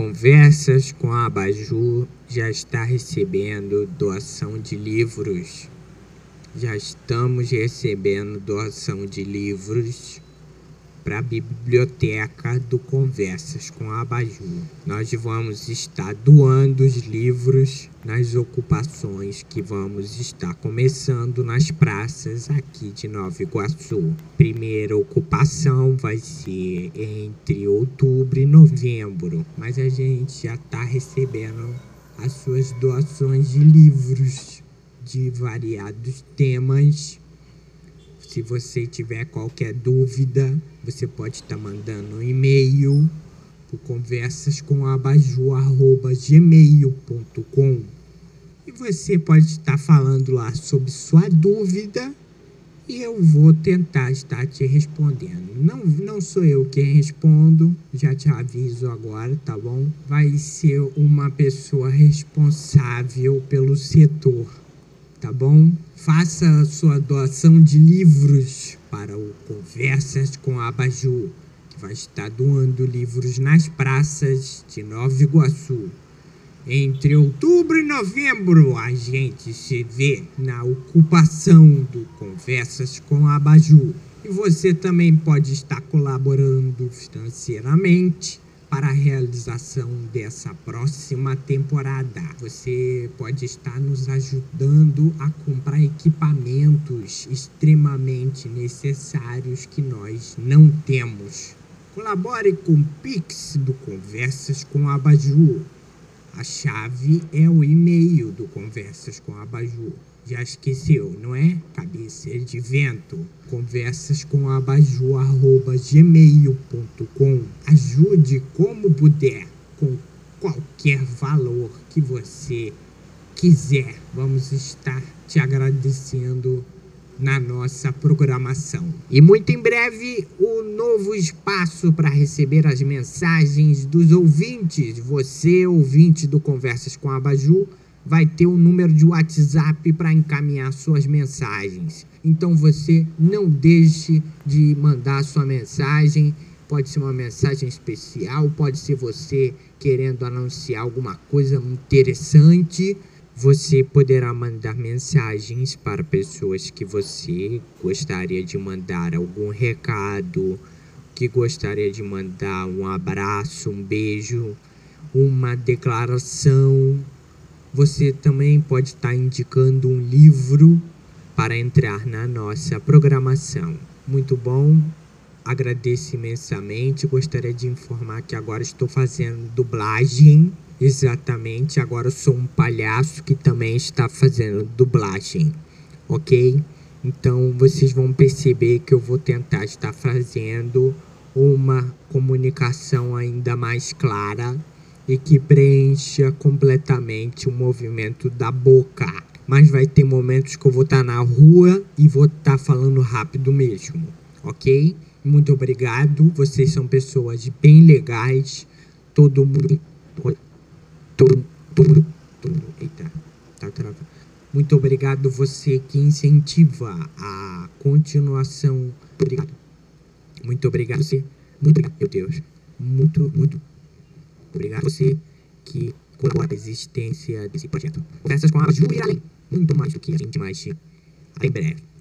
Conversas com a Abaju já está recebendo doação de livros. Já estamos recebendo doação de livros para a biblioteca do Conversas com a Abaju. Nós vamos estar doando os livros nas ocupações que vamos estar começando nas praças aqui de Nova Iguaçu. Primeira ocupação vai ser entre outubro e novembro, mas a gente já está recebendo as suas doações de livros de variados temas se você tiver qualquer dúvida, você pode estar mandando um e-mail por conversascomabaju.gmail.com e você pode estar falando lá sobre sua dúvida e eu vou tentar estar te respondendo. Não, não sou eu quem respondo, já te aviso agora, tá bom? Vai ser uma pessoa responsável pelo setor tá bom? Faça a sua doação de livros para o Conversas com Abaju, que vai estar doando livros nas praças de Nova Iguaçu. Entre outubro e novembro, a gente se vê na ocupação do Conversas com Abaju. E você também pode estar colaborando financeiramente para a realização dessa próxima temporada. Você pode estar nos ajudando a comprar equipamentos extremamente necessários que nós não temos. Colabore com o Pix do Conversas com Abaju. A chave é o e-mail do Conversas com Abaju já esqueceu, não é? Cabeça de vento. Conversas com abaju@gmail.com. Ajude como puder, com qualquer valor que você quiser. Vamos estar te agradecendo na nossa programação. E muito em breve, o novo espaço para receber as mensagens dos ouvintes. Você, ouvinte do Conversas com Abaju, vai ter um número de WhatsApp para encaminhar suas mensagens. Então você não deixe de mandar sua mensagem. Pode ser uma mensagem especial, pode ser você querendo anunciar alguma coisa interessante. Você poderá mandar mensagens para pessoas que você gostaria de mandar algum recado, que gostaria de mandar um abraço, um beijo, uma declaração você também pode estar indicando um livro para entrar na nossa programação. Muito bom, agradeço imensamente. Gostaria de informar que agora estou fazendo dublagem. Exatamente, agora sou um palhaço que também está fazendo dublagem, ok? Então vocês vão perceber que eu vou tentar estar fazendo uma comunicação ainda mais clara e que preencha completamente o movimento da boca. Mas vai ter momentos que eu vou estar na rua e vou estar falando rápido mesmo, ok? Muito obrigado, vocês são pessoas bem legais. Todo mundo. Todo, todo, todo, eita, tá. Muito obrigado você que incentiva a continuação. Obrigado. Muito obrigado você. Muito obrigado, meu Deus. Muito, muito Obrigado você que colabora a existência desse projeto. Conversas com a Ju e além. Muito mais do que a gente mais em breve.